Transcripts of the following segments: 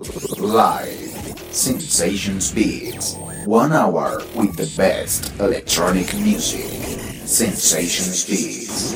Live Sensations Beats. One hour with the best electronic music. Sensations Beats.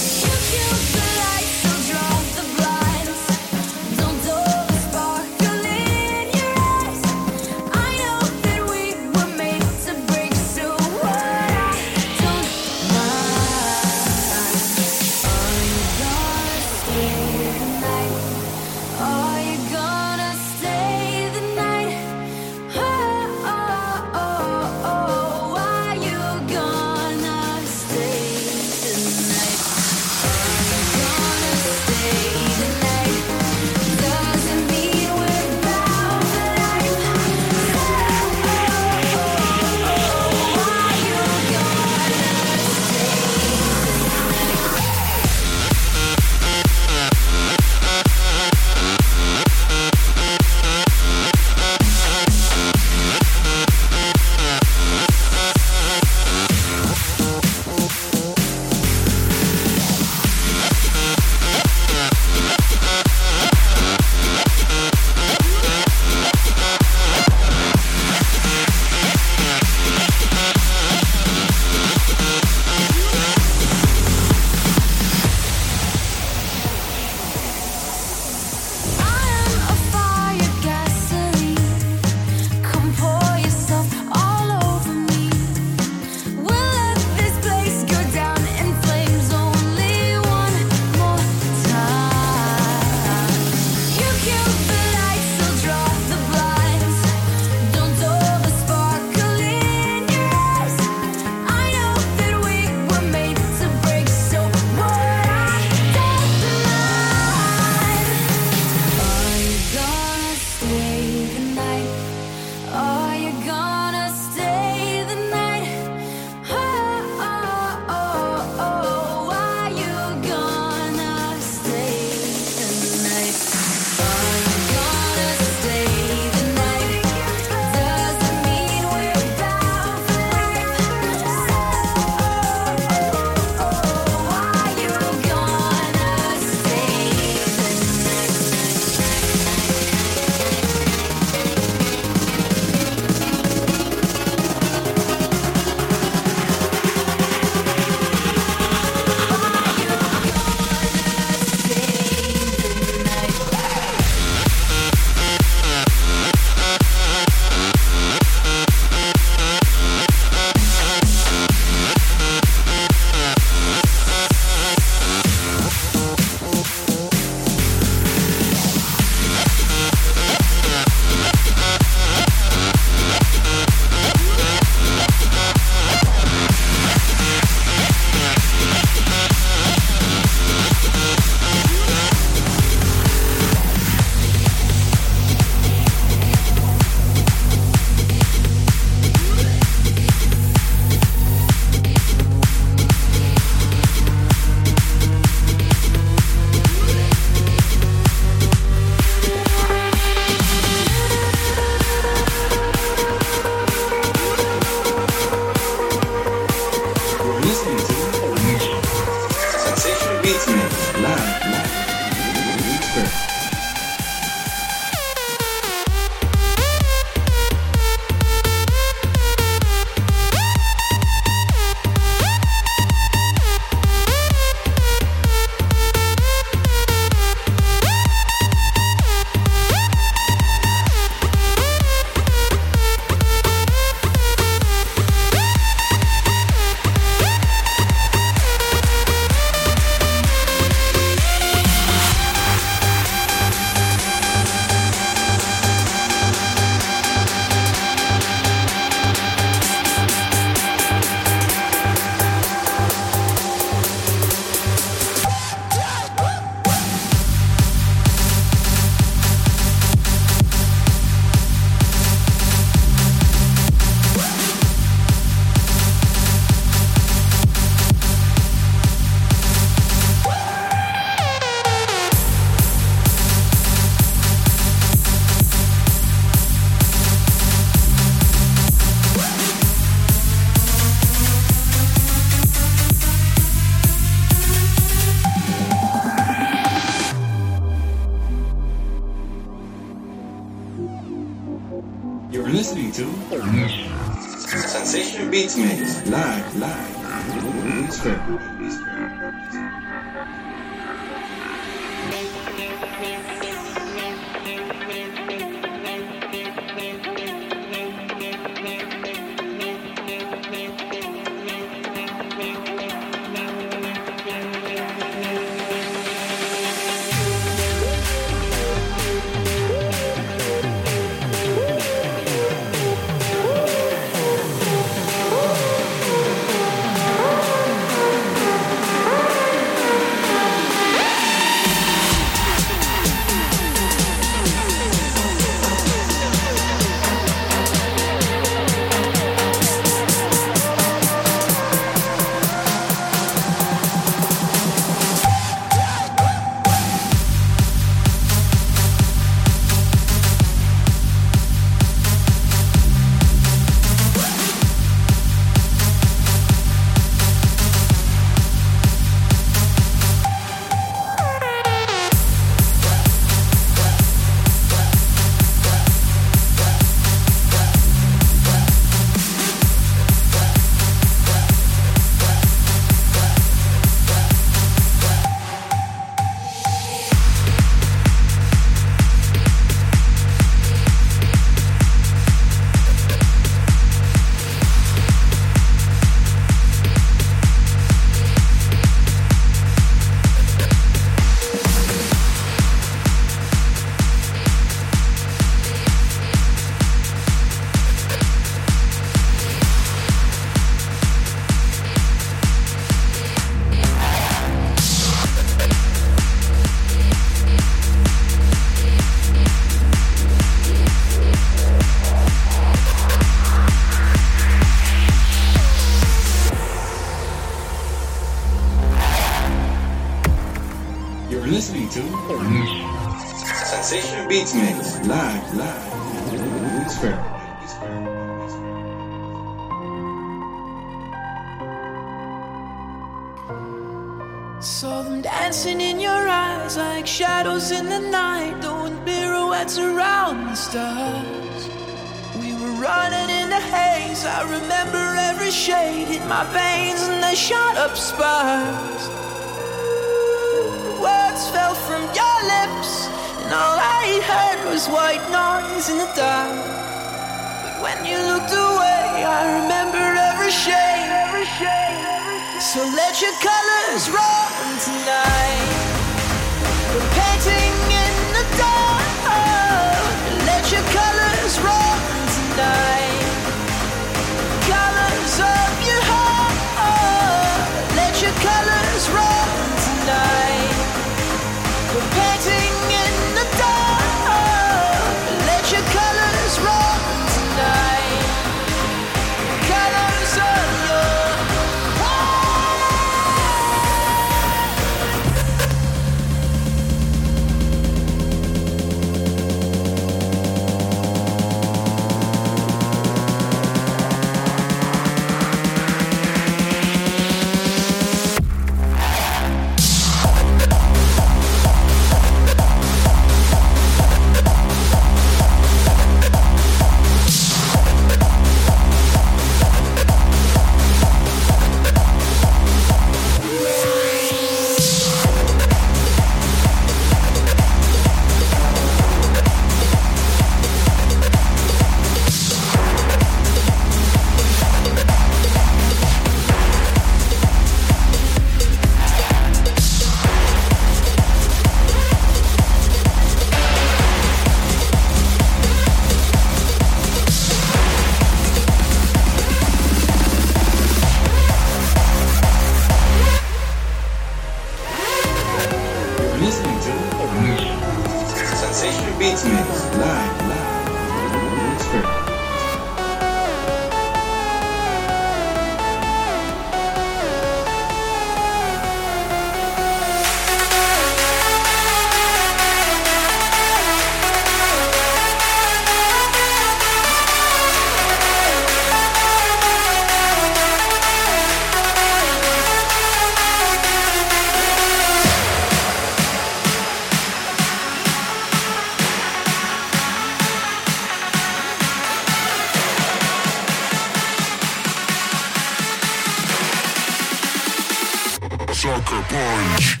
Sucker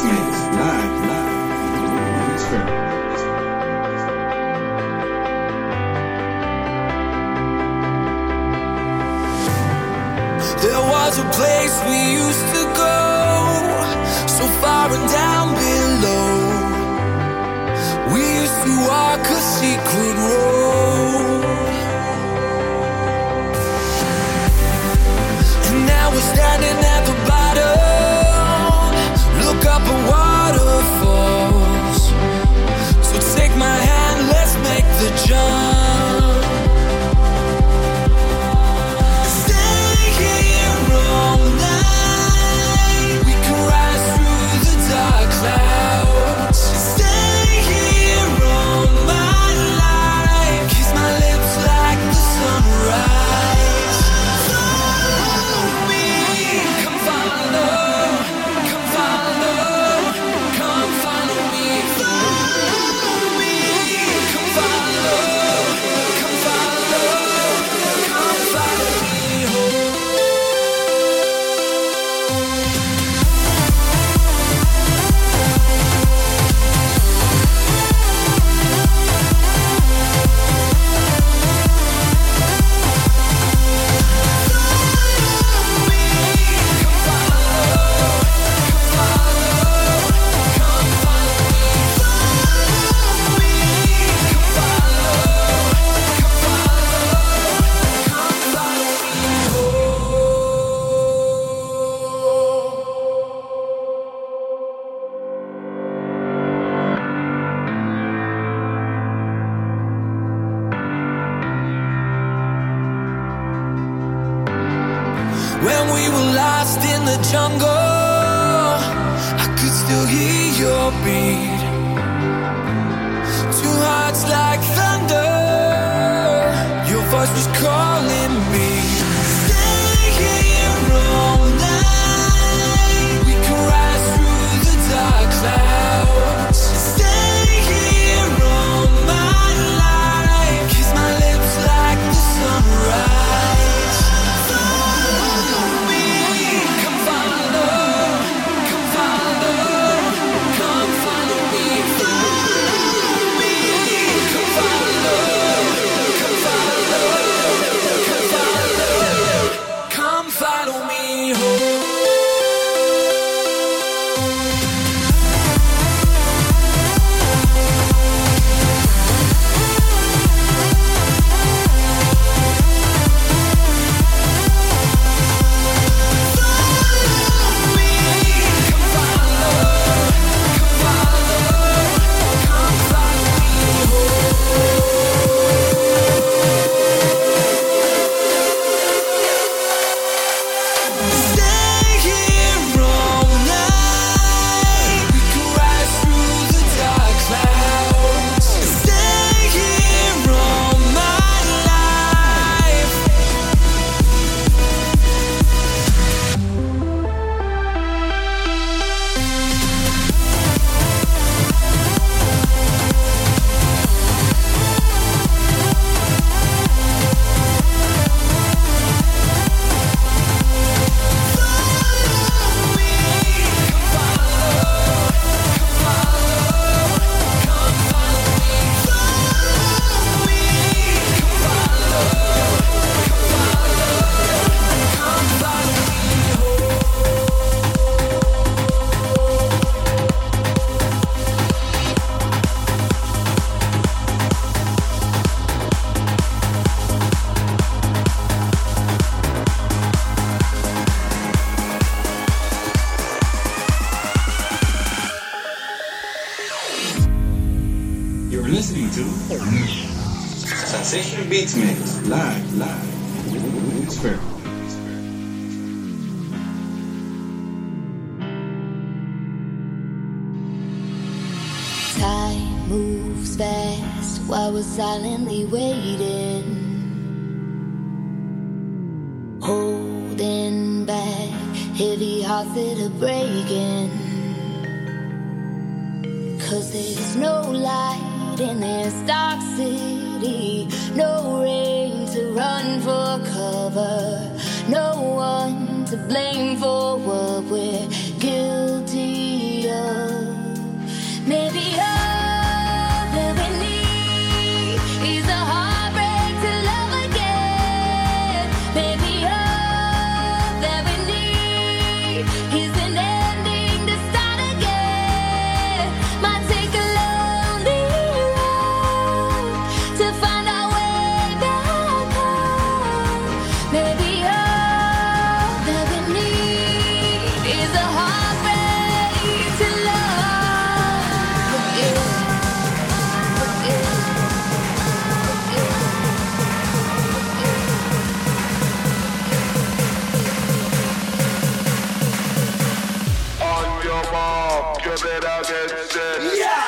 Christmas. lost in the jungle. I could still hear your beat. Two hearts like thunder. I get. Yeah!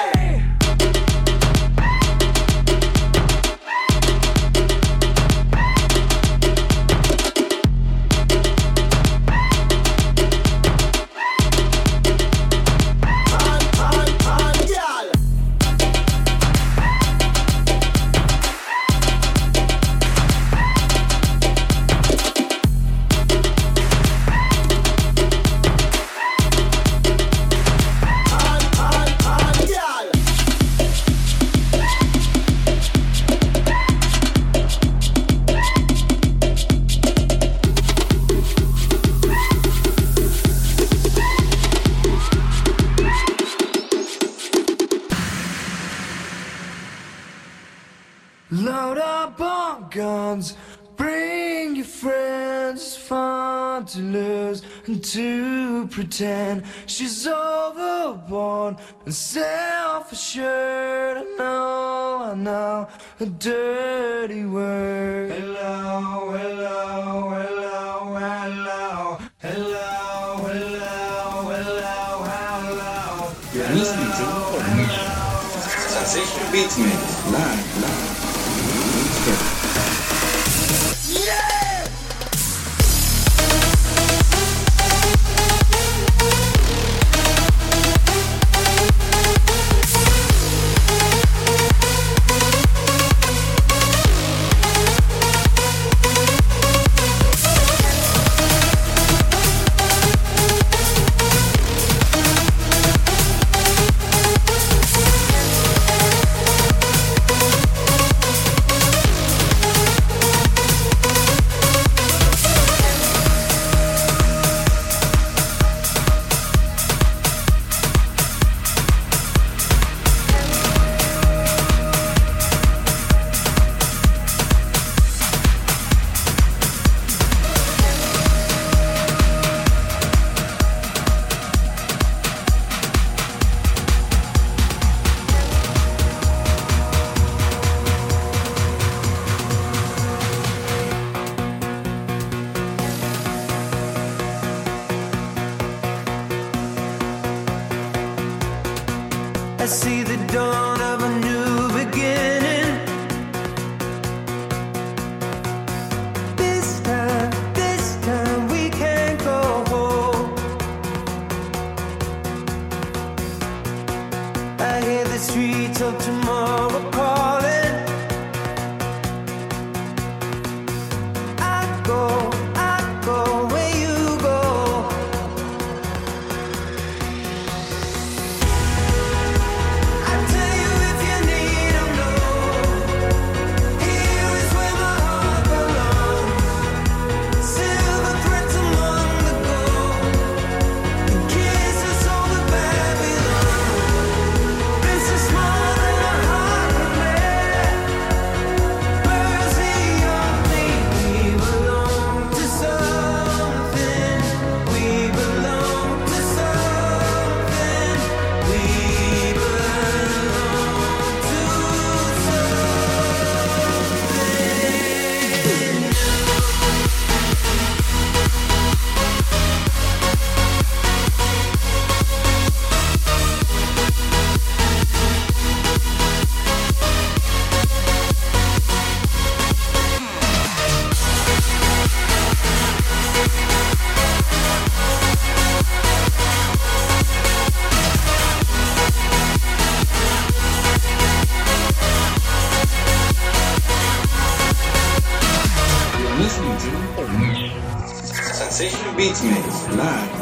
she's overborn and self-assured. I know, I know a dirty word. Hello, hello, hello, hello, hello, hello, hello, hello. You're listening to the Sensation Beats Mix live. Beats me, Live.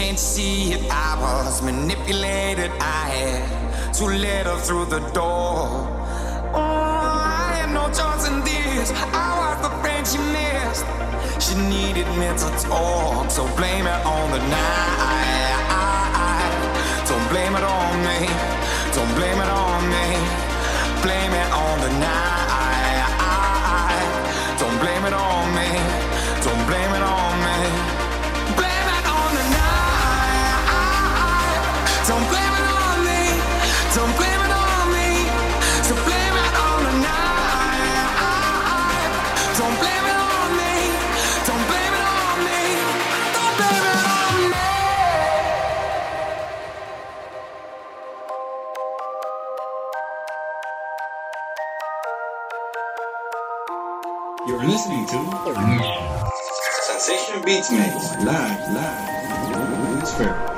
Can't see it? I was manipulated. I had to let her through the door. Oh, I had no choice in this. I was the friend she missed. She needed me to talk, so blame it on the night. Don't blame it on me. Don't blame it on me. Blame it on the night. Beats Mix. Live, live. It's fair.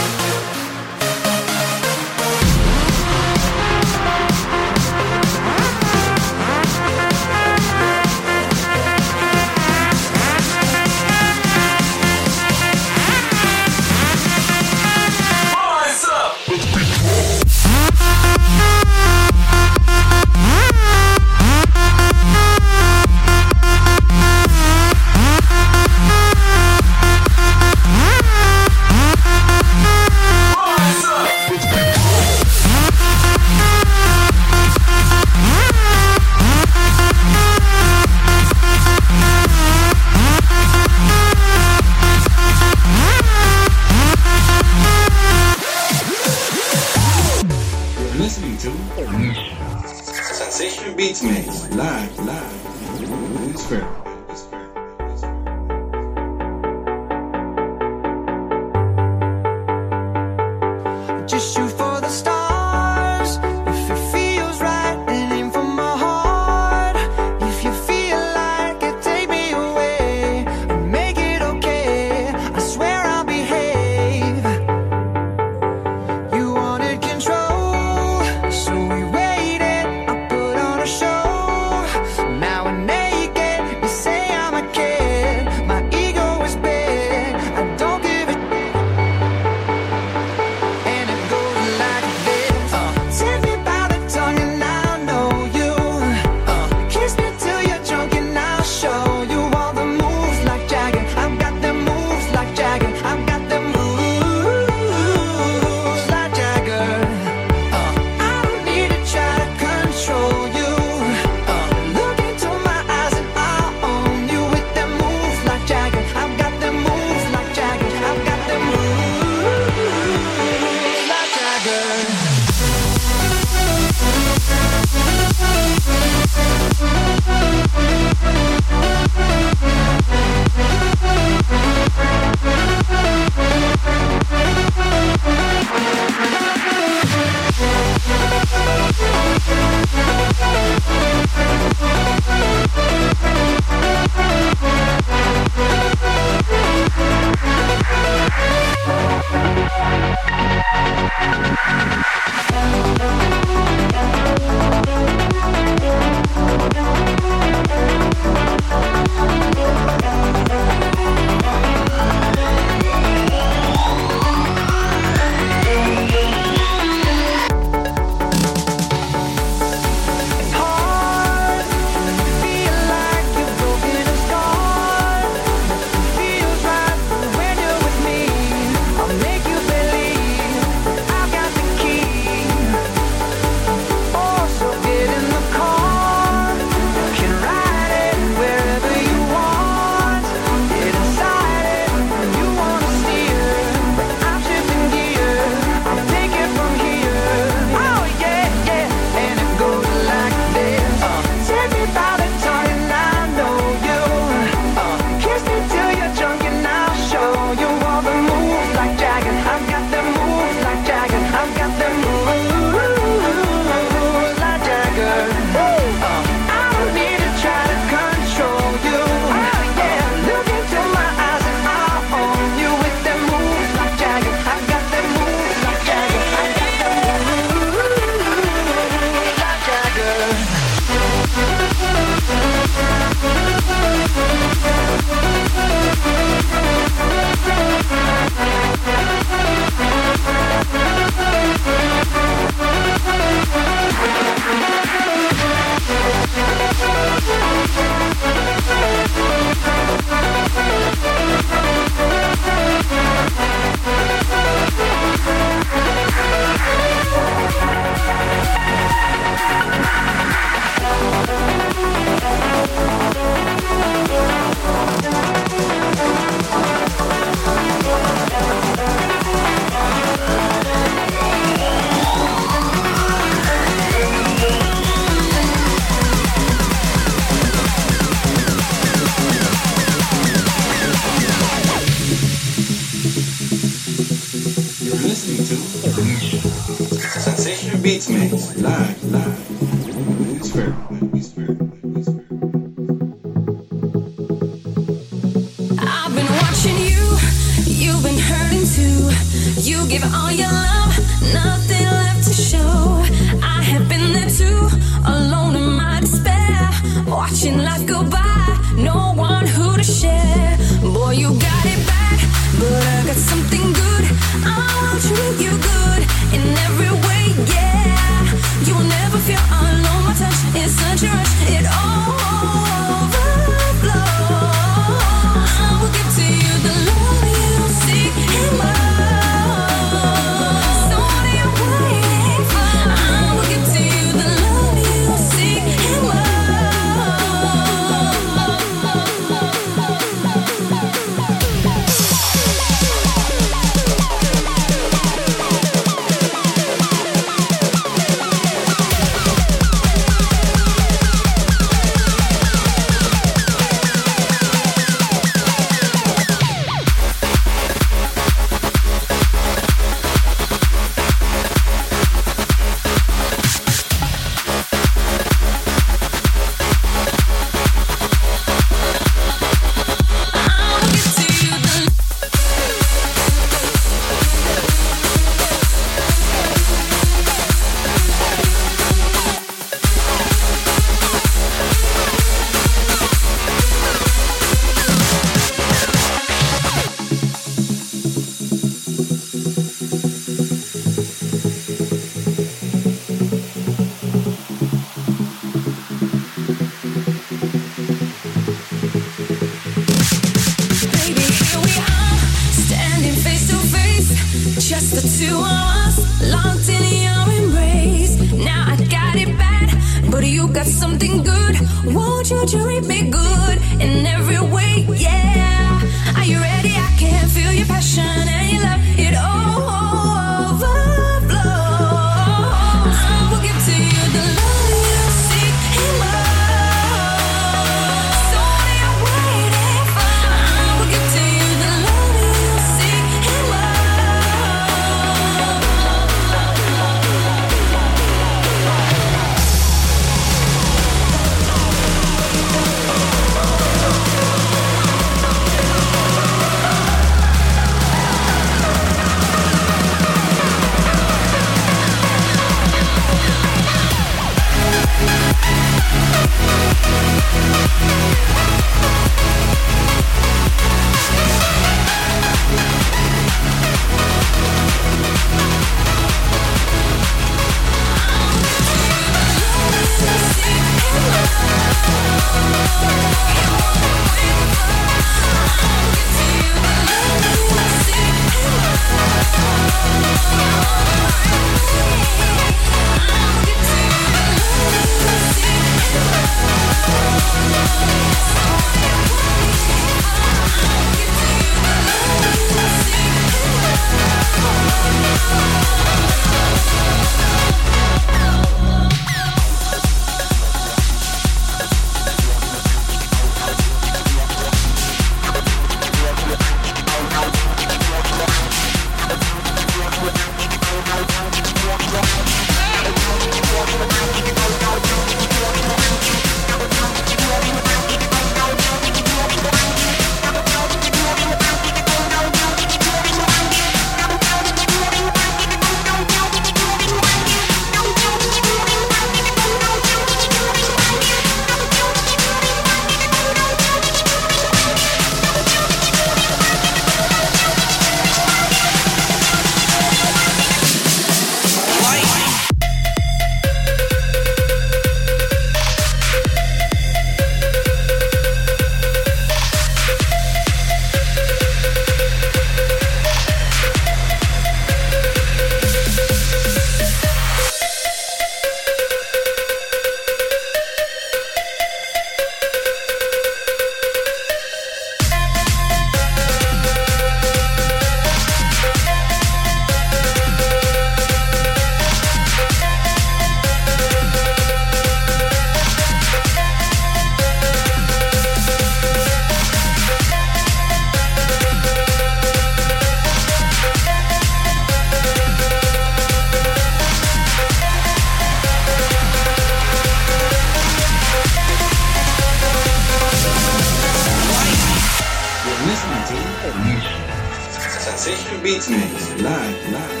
Beats me, live, live.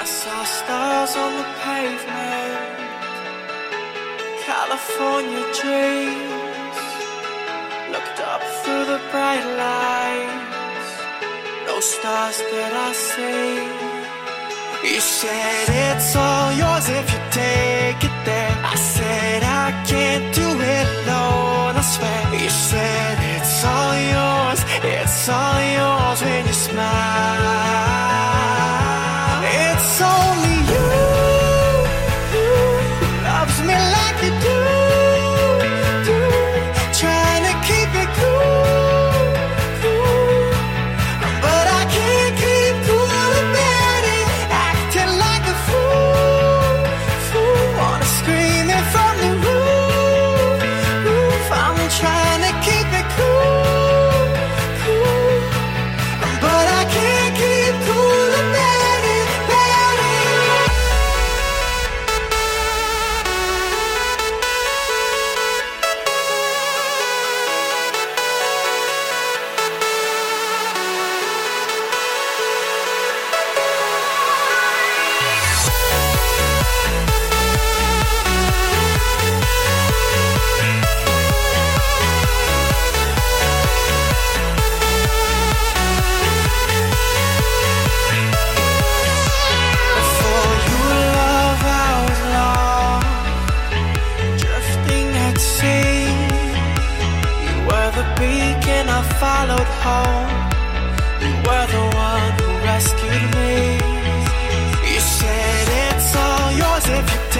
I saw stars on the pavement, California dreams. Looked up through the bright lights, no stars that I see. You said it's all yours if you take. I followed home. You were the one who rescued me. You said it's all yours if you.